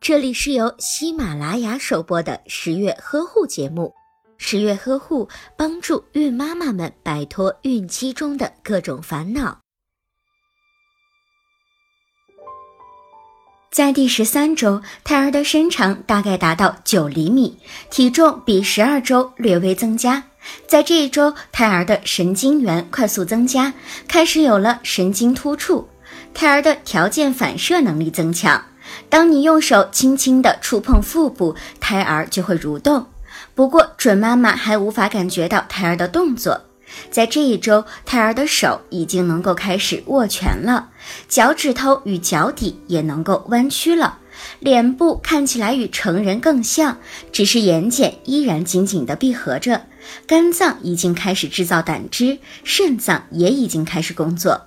这里是由喜马拉雅首播的十月呵护节目。十月呵护帮助孕妈妈们摆脱孕期中的各种烦恼。在第十三周，胎儿的身长大概达到九厘米，体重比十二周略微增加。在这一周，胎儿的神经元快速增加，开始有了神经突触，胎儿的条件反射能力增强。当你用手轻轻地触碰腹部，胎儿就会蠕动。不过，准妈妈还无法感觉到胎儿的动作。在这一周，胎儿的手已经能够开始握拳了，脚趾头与脚底也能够弯曲了，脸部看起来与成人更像，只是眼睑依然紧紧地闭合着。肝脏已经开始制造胆汁，肾脏也已经开始工作。